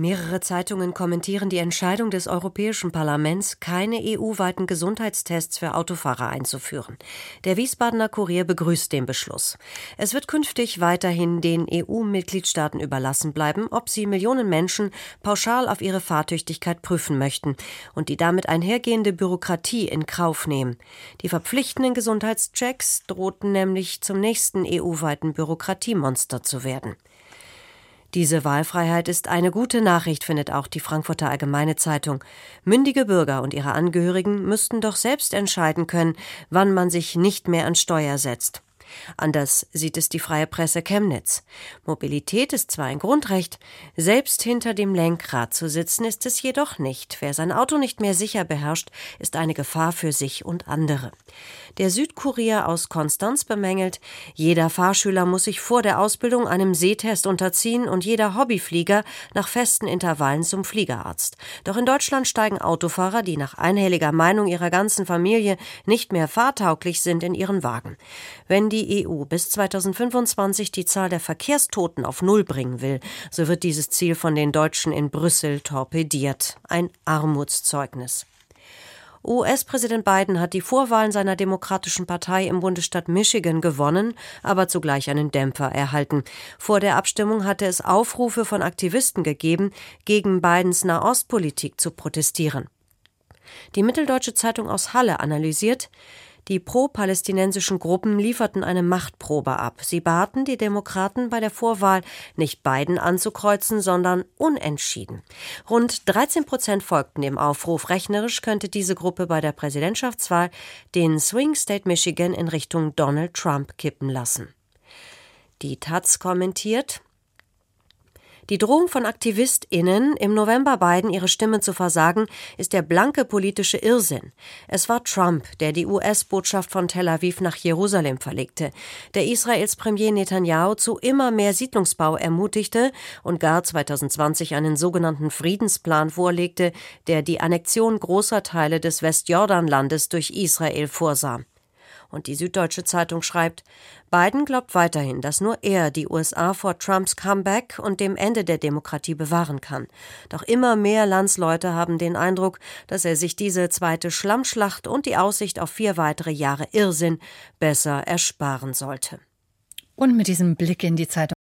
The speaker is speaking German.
Mehrere Zeitungen kommentieren die Entscheidung des Europäischen Parlaments, keine EU-weiten Gesundheitstests für Autofahrer einzuführen. Der Wiesbadener Kurier begrüßt den Beschluss. Es wird künftig weiterhin den EU-Mitgliedstaaten überlassen bleiben, ob sie Millionen Menschen pauschal auf ihre Fahrtüchtigkeit prüfen möchten und die damit einhergehende Bürokratie in Kauf nehmen. Die verpflichtenden Gesundheitschecks drohten nämlich zum nächsten EU-weiten Bürokratiemonster zu werden. Diese Wahlfreiheit ist eine gute Nachricht, findet auch die Frankfurter Allgemeine Zeitung. Mündige Bürger und ihre Angehörigen müssten doch selbst entscheiden können, wann man sich nicht mehr an Steuer setzt. Anders sieht es die freie Presse Chemnitz. Mobilität ist zwar ein Grundrecht, selbst hinter dem Lenkrad zu sitzen ist es jedoch nicht. Wer sein Auto nicht mehr sicher beherrscht, ist eine Gefahr für sich und andere. Der Südkurier aus Konstanz bemängelt, jeder Fahrschüler muss sich vor der Ausbildung einem Sehtest unterziehen und jeder Hobbyflieger nach festen Intervallen zum Fliegerarzt. Doch in Deutschland steigen Autofahrer, die nach einhelliger Meinung ihrer ganzen Familie nicht mehr fahrtauglich sind, in ihren Wagen. Wenn die EU bis 2025 die Zahl der Verkehrstoten auf Null bringen will, so wird dieses Ziel von den Deutschen in Brüssel torpediert. Ein Armutszeugnis. US-Präsident Biden hat die Vorwahlen seiner Demokratischen Partei im Bundesstaat Michigan gewonnen, aber zugleich einen Dämpfer erhalten. Vor der Abstimmung hatte es Aufrufe von Aktivisten gegeben, gegen Bidens Nahostpolitik zu protestieren. Die Mitteldeutsche Zeitung aus Halle analysiert, die pro-palästinensischen Gruppen lieferten eine Machtprobe ab. Sie baten die Demokraten bei der Vorwahl nicht Biden anzukreuzen, sondern unentschieden. Rund 13 Prozent folgten dem Aufruf. Rechnerisch könnte diese Gruppe bei der Präsidentschaftswahl den Swing State Michigan in Richtung Donald Trump kippen lassen. Die Taz kommentiert, die Drohung von AktivistInnen, im November Biden ihre Stimme zu versagen, ist der blanke politische Irrsinn. Es war Trump, der die US-Botschaft von Tel Aviv nach Jerusalem verlegte, der Israels Premier Netanyahu zu immer mehr Siedlungsbau ermutigte und gar 2020 einen sogenannten Friedensplan vorlegte, der die Annexion großer Teile des Westjordanlandes durch Israel vorsah. Und die Süddeutsche Zeitung schreibt, Biden glaubt weiterhin, dass nur er die USA vor Trumps Comeback und dem Ende der Demokratie bewahren kann. Doch immer mehr Landsleute haben den Eindruck, dass er sich diese zweite Schlammschlacht und die Aussicht auf vier weitere Jahre Irrsinn besser ersparen sollte. Und mit diesem Blick in die Zeitung